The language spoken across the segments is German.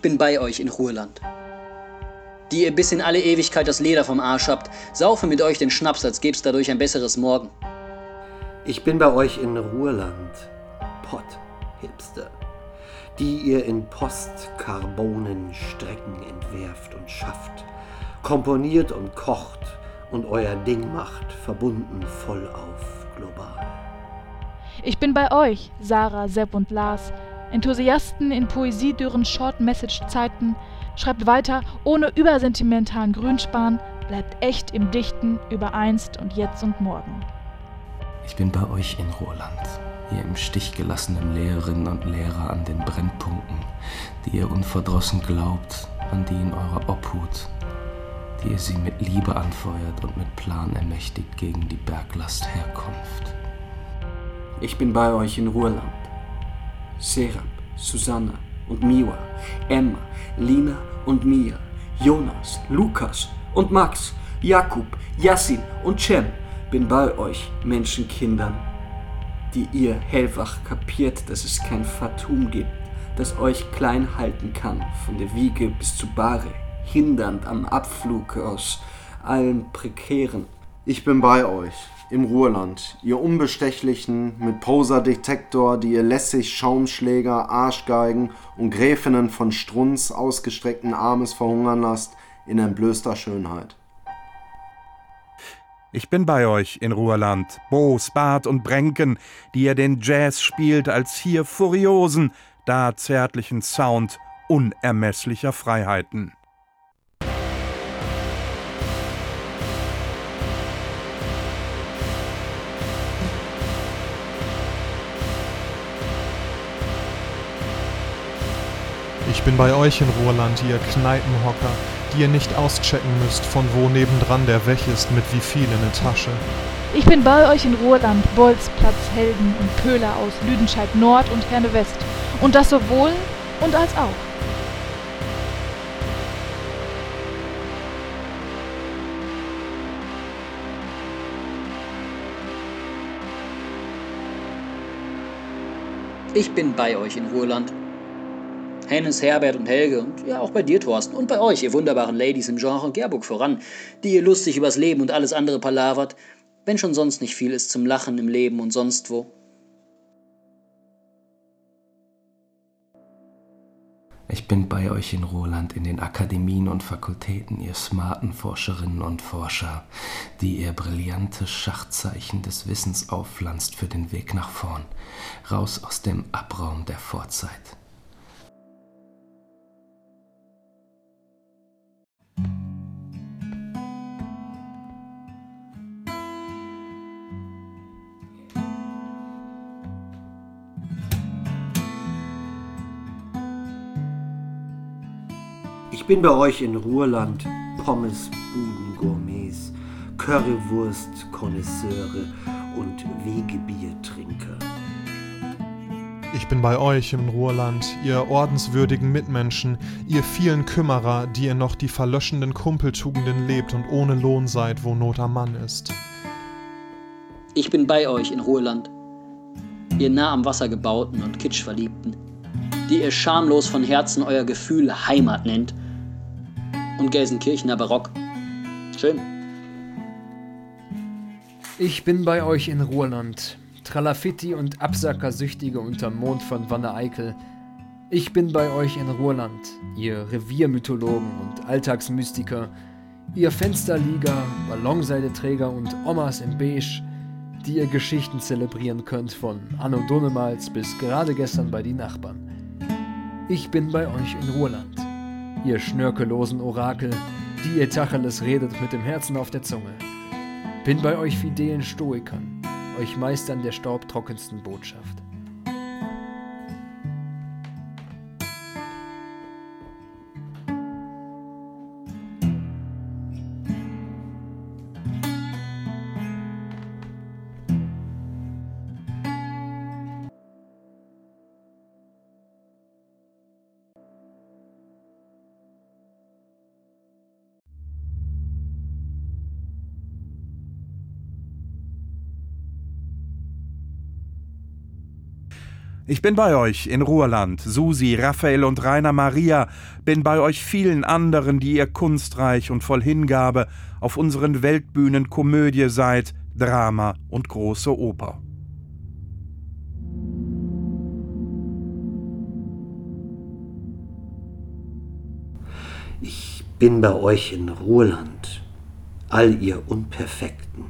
Ich bin bei euch in Ruhrland. Die ihr bis in alle Ewigkeit das Leder vom Arsch habt, saufe mit euch den Schnaps, als gäb's dadurch ein besseres Morgen. Ich bin bei euch in Ruhrland. Pott, Hipster. Die ihr in Postkarbonen Strecken entwerft und schafft, komponiert und kocht und euer Ding macht, verbunden voll auf global. Ich bin bei euch, Sarah, Sepp und Lars, Enthusiasten in poesiedürren Short-Message-Zeiten, schreibt weiter ohne übersentimentalen Grünspan, bleibt echt im Dichten über einst und jetzt und morgen. Ich bin bei euch in Ruhrland, ihr im Stich gelassenen Lehrerinnen und Lehrer an den Brennpunkten, die ihr unverdrossen glaubt, an die in eurer Obhut, die ihr sie mit Liebe anfeuert und mit Plan ermächtigt gegen die Berglast Herkunft. Ich bin bei euch in Ruhrland. Serap, Susanna und Miwa, Emma, Lina und Mia, Jonas, Lukas und Max, Jakub, Yassin und Cem. Bin bei euch, Menschenkindern, die ihr hellwach kapiert, dass es kein Fatum gibt, das euch klein halten kann, von der Wiege bis zu Bahre, hindernd am Abflug aus allen prekären. Ich bin bei euch, im Ruhrland, ihr Unbestechlichen mit Poser-Detektor, die ihr lässig Schaumschläger, Arschgeigen und Gräfinnen von Strunz ausgestreckten Armes verhungern lasst in entblößter Schönheit. Ich bin bei euch in Ruhrland, Boos, Bart und Bränken, die ihr den Jazz spielt als hier furiosen, da zärtlichen Sound unermesslicher Freiheiten. Ich bin bei euch in Ruhrland, ihr Kneipenhocker, die ihr nicht auschecken müsst, von wo nebendran der Wech ist, mit wie viel in der Tasche. Ich bin bei euch in Ruhrland, Bolzplatz, Helden und Köhler aus Lüdenscheid Nord und Herne West. Und das sowohl und als auch. Ich bin bei euch in Ruhrland. Hennes, Herbert und Helge und ja auch bei dir, Thorsten, und bei euch, ihr wunderbaren Ladies im Genre Gerburg voran, die ihr lustig übers Leben und alles andere palavert, wenn schon sonst nicht viel ist zum Lachen im Leben und sonst wo. Ich bin bei euch in Ruhrland in den Akademien und Fakultäten, ihr smarten Forscherinnen und Forscher, die ihr brillantes Schachzeichen des Wissens aufpflanzt für den Weg nach vorn, raus aus dem Abraum der Vorzeit. Ich bin bei euch in Ruhrland, Pommes, Buden, Gourmets, Currywurst, Konnoisseure und Wegebiertrinker. Ich bin bei euch im Ruhrland, ihr ordenswürdigen Mitmenschen, ihr vielen Kümmerer, die ihr noch die verlöschenden Kumpeltugenden lebt und ohne Lohn seid, wo Not am Mann ist. Ich bin bei euch in Ruhrland, ihr nah am Wasser gebauten und Kitschverliebten, die ihr schamlos von Herzen euer Gefühl Heimat nennt und Gelsenkirchener Barock. Schön. Ich bin bei euch in Ruhrland. Tralafitti und Absackersüchtige unterm Mond von Wanne Eickel. Ich bin bei euch in Ruhrland, ihr Reviermythologen und Alltagsmystiker, ihr Fensterlieger, Ballonseideträger und Omas im Beige, die ihr Geschichten zelebrieren könnt von Anno Donemals bis gerade gestern bei die Nachbarn. Ich bin bei euch in Ruhrland ihr schnörkellosen Orakel, die ihr Tacheles redet mit dem Herzen auf der Zunge. Bin bei euch fidelen Stoikern, euch Meistern der staubtrockensten Botschaft. Ich bin bei euch in Ruhrland, Susi, Raphael und Rainer Maria, bin bei euch vielen anderen, die ihr kunstreich und voll Hingabe auf unseren Weltbühnen Komödie seid, Drama und große Oper. Ich bin bei euch in Ruhrland, all ihr Unperfekten,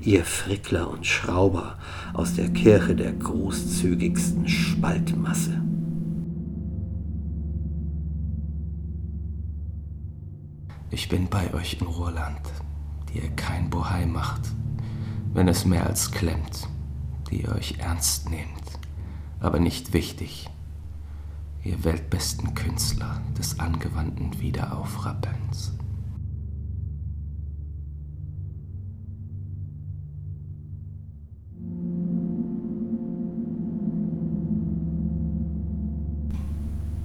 ihr Frickler und Schrauber aus der Kirche der großzügigsten Spaltmasse. Ich bin bei euch in Ruhrland, die ihr kein Bohai macht, wenn es mehr als klemmt, die ihr euch ernst nehmt, aber nicht wichtig, ihr weltbesten Künstler des angewandten Wiederaufrappelns.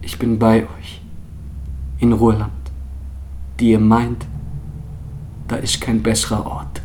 Ich bin bei euch in Ruhrland, die ihr meint, da ist kein besserer Ort.